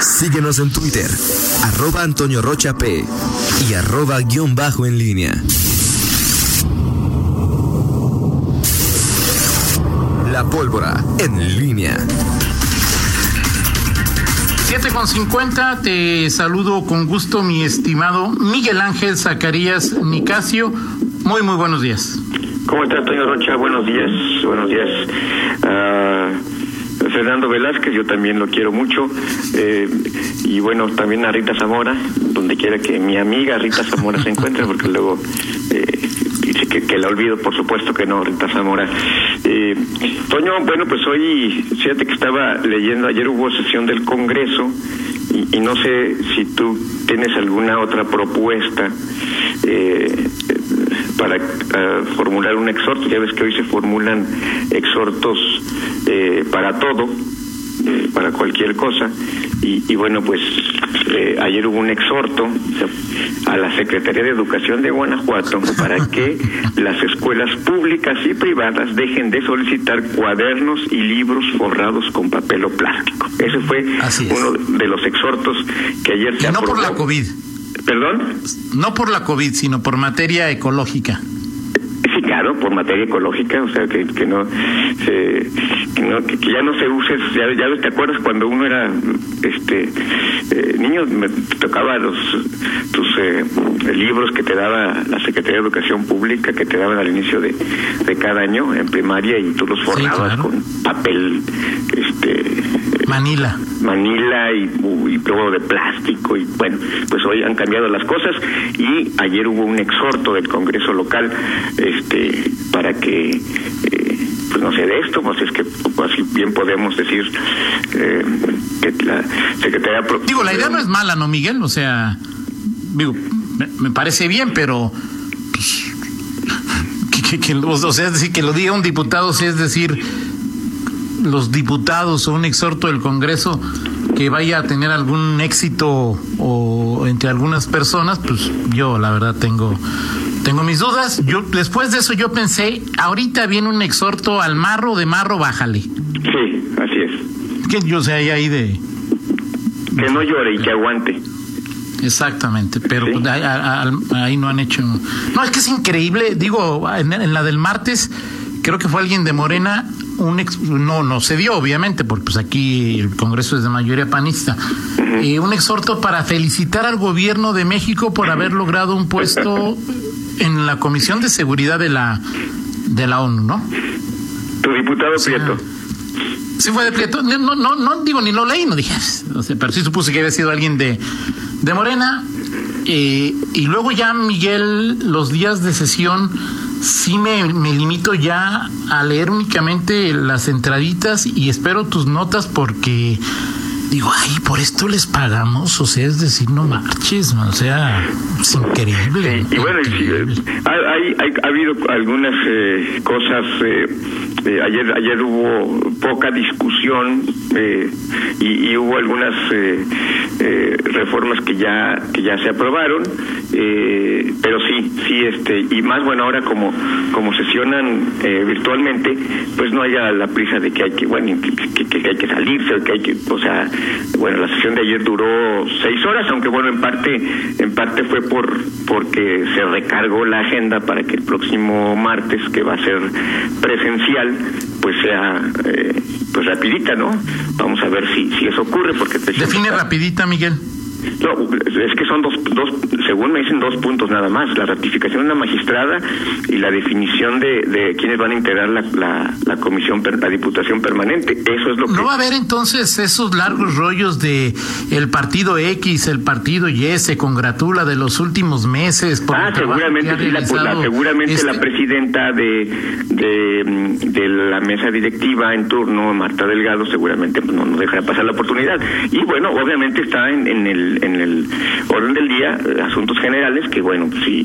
Síguenos en Twitter, arroba Antonio Rocha P y arroba guion bajo en línea. La pólvora en línea. 7 con 50, te saludo con gusto mi estimado Miguel Ángel Zacarías Nicasio. Muy, muy buenos días. ¿Cómo está, Antonio Rocha? Buenos días, buenos días. Ah, Fernando Velázquez, yo también lo quiero mucho. Eh, y bueno, también a Rita Zamora, donde quiera que mi amiga Rita Zamora se encuentre, porque luego eh, dice que, que, la olvido, por supuesto que no, Rita Zamora. Eh, Toño, bueno, pues hoy, fíjate que estaba leyendo, ayer hubo sesión del Congreso y, no sé si tú tienes alguna otra propuesta eh, para uh, formular un exhorto. Ya ves que hoy se formulan exhortos eh, para todo, eh, para cualquier cosa. Y, y bueno, pues eh, ayer hubo un exhorto a la Secretaría de Educación de Guanajuato para que las escuelas públicas y privadas dejen de solicitar cuadernos y libros forrados con papel o plástico. Ese fue uno de los exhortos que ayer y se no aprobó. por la COVID. ¿Perdón? No por la COVID, sino por materia ecológica. Sí, claro, por materia ecológica, o sea, que, que no, se, que, no que, que ya no se use, ya, ya te acuerdas cuando uno era, este, eh, niño, me tocaba los, tus eh, libros que te daba la Secretaría de Educación Pública, que te daban al inicio de, de cada año en primaria y tú los forrabas claro. con papel, este, Manila. Manila y, y luego de plástico y bueno, pues hoy han cambiado las cosas y ayer hubo un exhorto del Congreso local este para que eh, pues no sé de esto, pues es que pues, así bien podemos decir eh, que la Secretaría Digo, la idea no es mala, ¿no, Miguel? O sea, digo, me, me parece bien, pero pues, que, que, que, o sea, es decir, que lo diga un diputado, sí, es decir, los diputados o un exhorto del Congreso que vaya a tener algún éxito o entre algunas personas, pues yo la verdad tengo tengo mis dudas. Yo después de eso yo pensé, ahorita viene un exhorto al marro de marro bájale. Sí, así es. Que yo sé ahí ahí de que no llore y que aguante. Exactamente, pero Sí. pues, ahí, ahí- ahí no han hecho. No, es que es increíble. Digo, en, en la del martes, creo que fue alguien de Morena. Un ex- no, no se dio, obviamente, porque pues aquí el Congreso es de mayoría panista. Eh, un exhorto para felicitar al gobierno de México por haber logrado un puesto en la Comisión de Seguridad de la de la ONU, ¿no? Tu diputado Sí. Prieto. Sí fue de Prieto. No, no, no, no digo ni lo leí, no dije, no sé, pero sí supuse que había sido alguien de, de Morena. Eh, y luego ya, Miguel, los días de sesión, sí me, me limito ya a leer únicamente las entraditas y espero tus notas porque digo, ay, por esto les pagamos, o sea, es decir, no marches, o sea, es increíble. Y bueno, increíble. eh, hay, ha habido algunas eh, cosas. eh, eh, ayer ayer hubo poca discusión eh, y, y hubo algunas reformas que ya que ya se aprobaron, pero sí, sí, este y más bueno ahora como como sesionan virtualmente, pues no haya la prisa de que hay que bueno que, que- que hay que salirse, que hay que, o sea, bueno la sesión de ayer duró seis horas, aunque bueno en parte en parte fue por porque se recargó la agenda para que el próximo martes que va a ser presencial pues sea eh, pues rapidita no vamos a ver si si eso ocurre porque Define rapidita, Miguel. No, es que son dos, dos, según me dicen dos puntos nada más, la ratificación de una magistrada y la definición de, de quienes van a integrar la, la, la comisión, per- la diputación permanente. Eso es lo que... No va a haber entonces esos largos rollos de el partido X, el partido Y se congratula de los últimos meses. Por Ah, trabajo seguramente, sí, la, pues, seguramente este- la presidenta de, de, de la mesa directiva en turno, Marta Delgado, seguramente pues, no nos dejará pasar la oportunidad. Y bueno, obviamente está en, en el en el orden del día eh, asuntos generales que bueno, si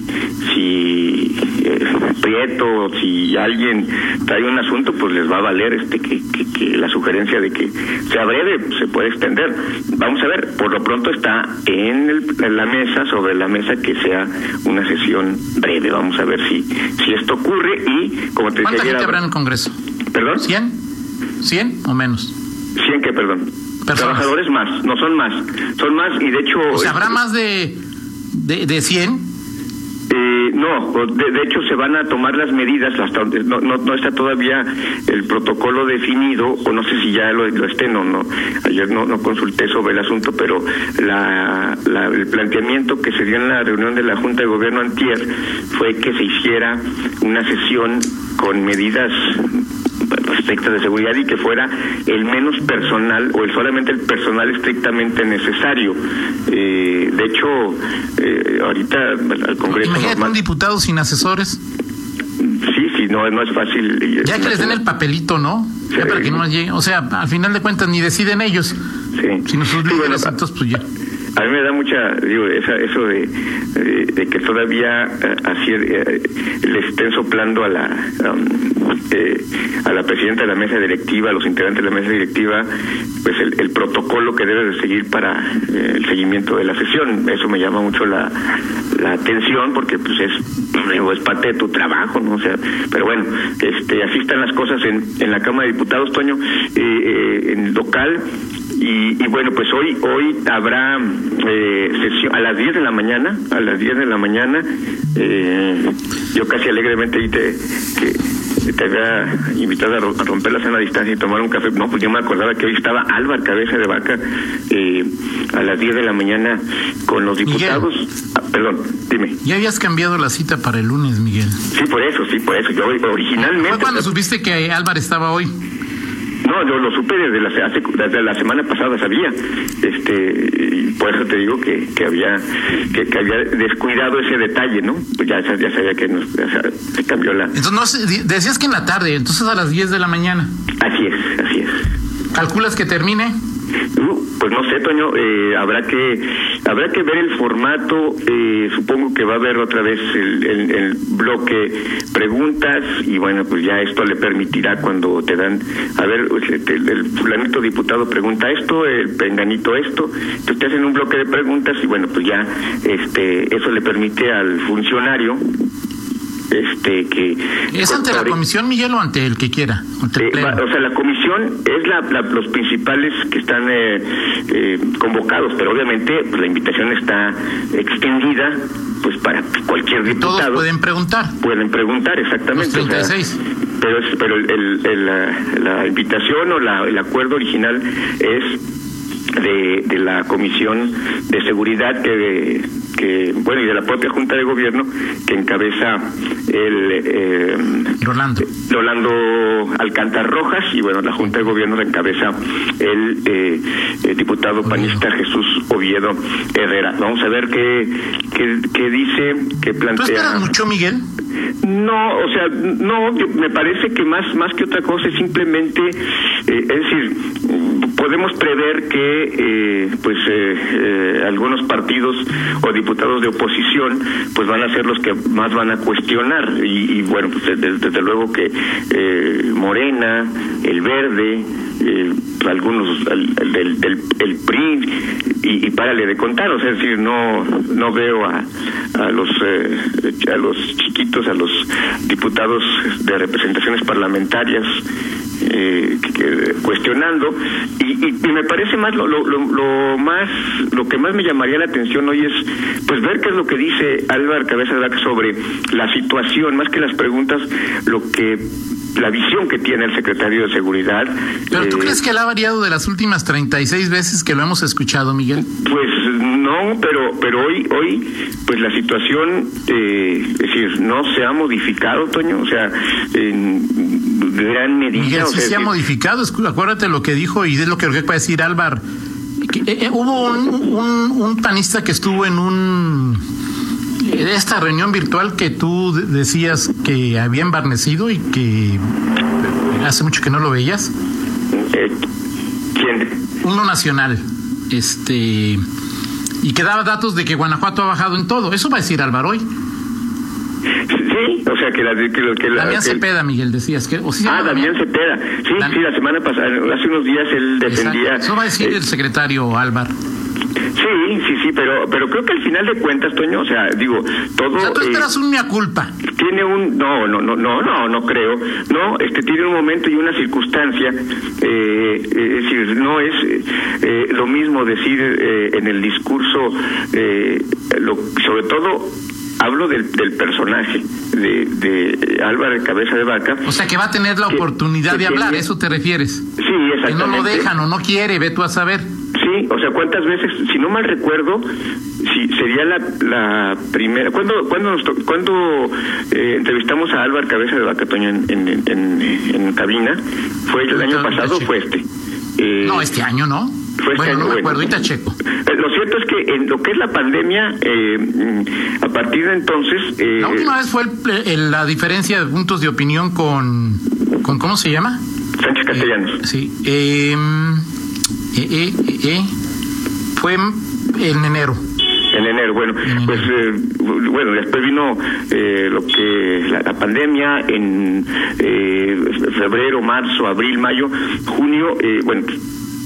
si eh, Prieto, si alguien trae un asunto, pues les va a valer este que, que, que la sugerencia de que sea breve, se puede extender. Vamos a ver, por lo pronto está en, el- en la mesa, sobre la mesa, que sea una sesión breve. Vamos a ver si, si esto ocurre y, como te decía ¿Cuánta gente habrá en el Congreso? ¿Perdón? ¿100? ¿100 o menos? ¿Cien qué, perdón? Trabajadores más, no son más. Son más y de hecho... O sea, ¿habrá más de, de, de 100? Eh, no, de, hecho se van a tomar las medidas hasta donde no, no, está todavía el protocolo definido, o no sé si ya lo, lo estén o no. Ayer no, no consulté sobre el asunto, pero la, el planteamiento que se dio en la reunión de la Junta de Gobierno antier fue que se hiciera una sesión con medidas respecto de seguridad y que fuera el menos personal o el solamente el personal estrictamente necesario. Eh, de hecho, eh, ahorita al Congreso... Imagínate un diputado sin asesores. Sí, sí, no, no es fácil. Ya que les den el papelito, ¿no? Ya para que no llegue. O sea, al final de cuentas ni deciden ellos. Sí. Si nosotros sí, bueno, pues ya a mí me da mucha, digo, esa, eso de, que todavía eh, así eh, le estén soplando a la eh, a la presidenta de la mesa directiva, a los integrantes de la mesa directiva, pues el, protocolo que debe de seguir para el seguimiento de la sesión. Eso me llama mucho la, la atención porque pues es, es parte de tu trabajo, ¿no? O sea, pero bueno, este, así están las cosas en, en la Cámara de Diputados, Toño, en el local y, bueno, pues hoy hoy habrá eh, sesión a las 10 de la mañana, a las 10 de la mañana, eh, yo casi alegremente te, que te había invitado a romper la sana distancia y tomar un café. No, pues yo me acordaba que hoy estaba Álvaro Cabeza de Vaca eh, a las 10 de la mañana con los diputados. Ah, perdón, dime. Ya habías cambiado la cita para el lunes, Miguel. Sí, por eso, sí, por eso. Yo originalmente... ¿Fue cuando supiste que Álvaro estaba hoy? No, yo lo supe desde la, desde la semana pasada, sabía. Este, y por eso te digo que, que había que, había descuidado ese detalle, ¿no? Pues ya, ya sabía que nos, se cambió la... Entonces, no, decías que en la tarde, entonces a las 10 de la mañana. Así es, así es. ¿Calculas que termine? Pues no sé, Toño, eh, habrá que habrá que ver el formato. Eh, supongo que va a haber otra vez el, el, bloque preguntas y bueno, pues ya esto le permitirá cuando te dan, a ver, pues, el, el fulanito diputado pregunta esto, el penganito esto, entonces te hacen un bloque de preguntas y bueno, pues ya este eso le permite al funcionario este que es ante la comisión Miguel o ante el que quiera eh, o sea la comisión es la, los principales que están eh, eh, convocados pero obviamente pues, la invitación está extendida pues para cualquier diputado todos pueden preguntar. Pueden preguntar exactamente pero pero el, la, invitación o la, el acuerdo original es de, de la comisión de seguridad que que, bueno, y de la propia Junta de Gobierno que encabeza el eh, Rolando. Rolando Alcántar Rojas y bueno, la Junta de Gobierno la encabeza el, eh, diputado panista Jesús Oviedo Herrera. Vamos a ver qué, qué, qué dice, qué plantea. ¿Tú esperas mucho, Miguel? No, o sea, no, me parece que más, más que otra cosa es simplemente, eh, es decir, podemos prever que eh, pues eh, eh, algunos partidos o diputados de oposición pues van a ser los que más van a cuestionar y, bueno pues desde, luego que Morena el Verde algunos el, del el, PRI y, y, párale de contar o sea es decir no no veo a, a los a los chiquitos a los diputados de representaciones parlamentarias eh, cuestionando. Y, me parece más lo, lo, más lo que más me llamaría la atención hoy es pues ver qué es lo que dice Álvaro Cabeza Vaca sobre la situación más que las preguntas lo que la visión que tiene el secretario de Seguridad. ¿Pero tú eh, crees que él ha variado de las últimas 36 veces que lo hemos escuchado, Miguel? Pues no, pero pero hoy hoy pues la situación, eh, es decir, no se ha modificado, Toño, o sea, en gran medida. Miguel, sí se ha modificado, acuérdate lo que dijo y es lo que va a decir Álvaro. Eh, hubo un, un panista que estuvo en un esta reunión virtual que tú decías que había embarnecido y que hace mucho que no lo veías. Eh, ¿Quién? Uno nacional. Este. Y que daba datos de que Guanajuato ha bajado en todo. Eso va a decir Álvaro hoy. Sí, o sea que, la, que, lo que la, Damián Cepeda, Miguel, decías que. ah, Damián Cepeda. Sí, sí, la semana pasada, hace unos días él defendía. Eso va a decir el secretario Álvaro. Sí, sí, sí, pero pero creo que al final de cuentas, Toño, o sea, digo, todo... O sea, tú esperas un mea culpa. tiene un no no no no no no creo no este tiene un momento y una circunstancia eh, es decir no es eh, lo mismo decir eh, en el discurso eh, lo, sobre todo hablo del, del personaje de, de Álvaro Cabeza de Vaca. O sea, que va a tener la que- oportunidad que de hablar, tiene- ¿eso te refieres? Sí, Que exactamente. no lo dejan o no quiere, ve tú a saber. Sí, o sea, ¿cuántas veces, si no mal recuerdo, si sería la, la primera, ¿cuándo, cuándo, nos to- cuándo eh, entrevistamos a Álvaro Cabeza de Vaca Toño en, en, en, en cabina? ¿Fue el año pasado o fue este? Eh, No, este año no. fue este Bueno, año, no me bueno. acuerdo, ahorita checo. Eh, Lo cierto es que en lo que es la pandemia, eh, a partir de entonces... Eh, La última vez fue el- el- la diferencia de puntos de opinión con, con ¿cómo se llama? Sánchez Castellanos. Sí. Eh, eh, fue en enero. En enero, bueno, En pues eh, bueno, después vino eh, lo que la, la pandemia en eh, febrero, marzo, abril, mayo, junio, eh, bueno,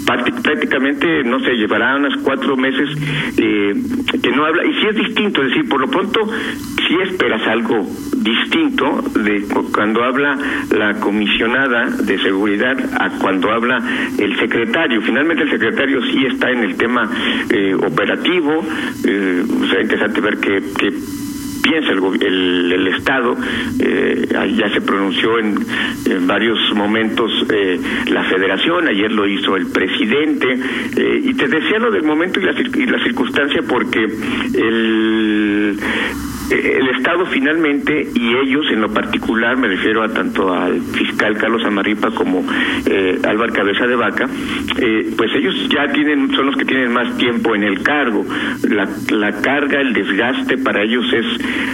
prácticamente, no sé, llevará unos cuatro meses eh, que no habla, y sí es distinto, es decir, por lo pronto, sí esperas algo distinto de cu- cuando habla la comisionada de seguridad a cuando habla el secretario. Finalmente el secretario sí está en el tema eh, operativo, eh, será interesante ver qué, qué piensa el, el, el Estado, eh, ya se pronunció en, en varios momentos eh, la Federación, ayer lo hizo el presidente, eh, y te decía lo del momento y la, y la circunstancia porque el el Estado finalmente y ellos en lo particular, me refiero a tanto al fiscal Carlos Amarripa como eh, Álvaro Cabeza de Vaca, eh, pues ellos ya tienen, son los que tienen más tiempo en el cargo. La, la carga, el desgaste para ellos es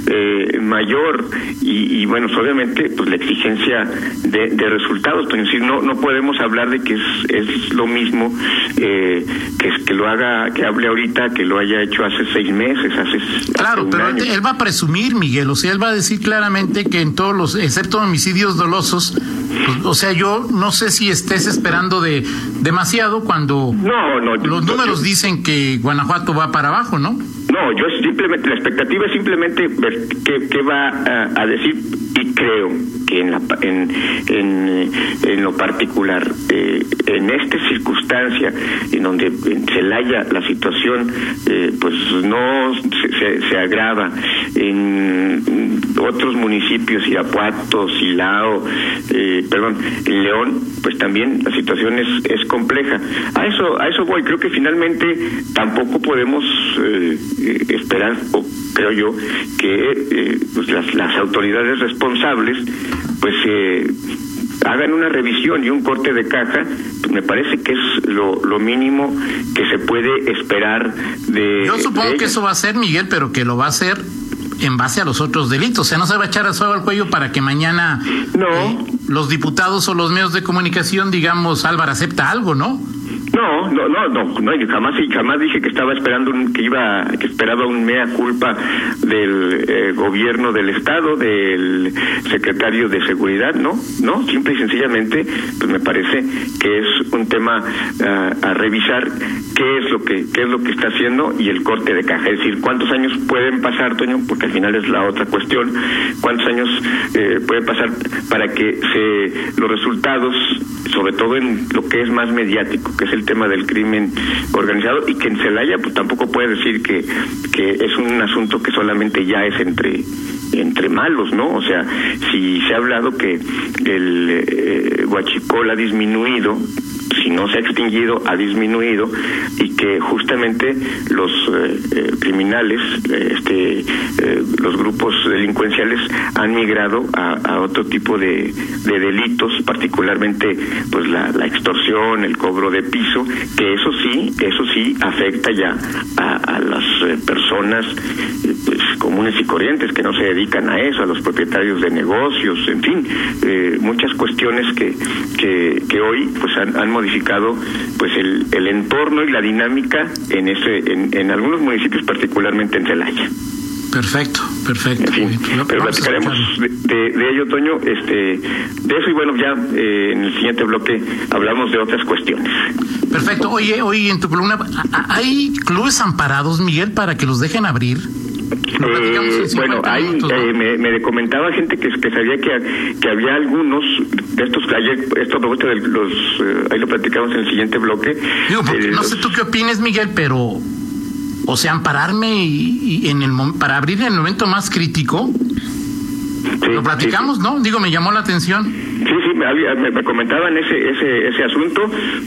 eh, mayor y, y, bueno, pues, obviamente pues la exigencia de, de resultados, pero es decir, no, no podemos hablar de que es, es lo mismo eh, que, que lo haga, que hable ahorita, que lo haya hecho hace seis meses, hace, hace Claro, un pero año. él, va a presumir, Miguel, o sea, él va a decir claramente que en todos los, excepto homicidios dolosos, pues, o sea, yo no sé si estés esperando de demasiado cuando No, no. los números dicen que Guanajuato va para abajo, ¿no? No, yo simplemente, la expectativa es simplemente ver qué, qué va a, a decir y creo que en, la, en, en, eh, en lo particular, eh, en esta circunstancia en donde en Celaya la situación eh, pues no se, se- se agrava, en otros municipios, Irapuato, Silao, eh, perdón, en León, pues también la situación es, es compleja. A eso, a eso voy, creo que finalmente tampoco podemos eh, eh, esperar, o creo yo, que eh, pues las, las autoridades responsables pues eh, hagan una revisión y un corte de caja, pues me parece que es lo, lo mínimo que se puede esperar de... Yo supongo de que eso va a ser, Miguel, pero que lo va a hacer en base a los otros delitos. O sea, no se va a echar a suave al cuello para que mañana No. eh, los diputados o los medios de comunicación, digamos, Álvaro acepta algo, ¿no? No, no, no, no, no, jamás, jamás dije que estaba esperando un, que iba, que esperaba un mea culpa del eh, gobierno del estado, del secretario de seguridad, no, no, simple y sencillamente, pues me parece que es un tema ah, a revisar qué es lo que, qué es lo que está haciendo y el corte de caja, es decir, cuántos años pueden pasar, Toño, porque al final es la otra cuestión, cuántos años eh, pueden pasar para que se los resultados sobre todo en lo que es más mediático, que es el tema del crimen organizado, y que en Celaya pues tampoco puede decir que, que es un asunto que solamente ya es entre entre malos, ¿no? O sea, si se ha hablado que el eh, ha disminuido, si no se ha extinguido, ha disminuido, y que justamente los eh, eh, criminales, eh, este, eh, los grupos delincuenciales han migrado a, otro tipo de, de delitos, particularmente pues la, extorsión, el cobro de piso, que eso sí, eso sí afecta ya a, a las personas pues, comunes y corrientes que no se dedican a eso, a los propietarios de negocios, en fin, eh, muchas cuestiones que, que, que hoy pues han, han modificado pues el, el entorno y la dinámica en ese en, en algunos municipios particularmente en Celaya. Perfecto, perfecto. En fin, bien. pero platicaremos de, de- de ello, Toño, este, de eso y bueno, ya eh, en el siguiente bloque hablamos de otras cuestiones. Perfecto. Oye, oye, en tu columna, ¿a- a- ¿hay clubes amparados, Miguel, para que los dejen abrir? Eh, bueno, ahí eh, me, me, comentaba gente que, que sabía que, que había algunos de estos ayer, esto de los, eh, ahí lo platicamos en el siguiente bloque. no sé tú qué opines, Miguel, pero, o sea, ampararme y, en el para abrir en el momento más crítico, lo platicamos, ¿no? Digo, me llamó la atención. Sí, sí, me, me, comentaban ese, ese, ese asunto,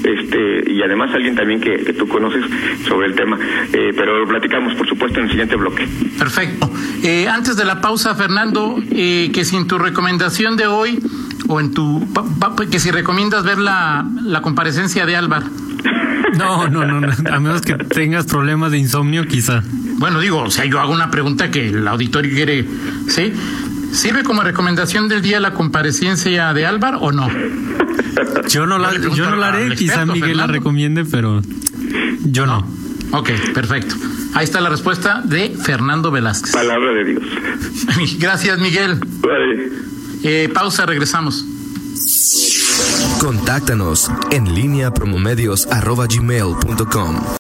este, y además alguien también que, tú conoces sobre el tema, eh, pero lo platicamos, por supuesto, en el siguiente bloque. Perfecto. Eh, antes de la pausa, Fernando, eh, que sin tu recomendación de hoy, o en tu, que si recomiendas ver la, la comparecencia de Álvaro. No, no, no, a menos que tengas problemas de insomnio, quizá. Bueno, digo, o sea, yo hago una pregunta que el auditorio quiere, ¿sí? ¿Sirve como recomendación del día la comparecencia de Álvaro o no? Yo no la, yo no la haré, quizá Miguel la recomiende, pero yo no. Ok, perfecto. Ahí está la respuesta de Fernando Velázquez. Palabra de Dios. Gracias, Miguel. Eh, pausa, regresamos. Contáctanos en línea promomedios.com.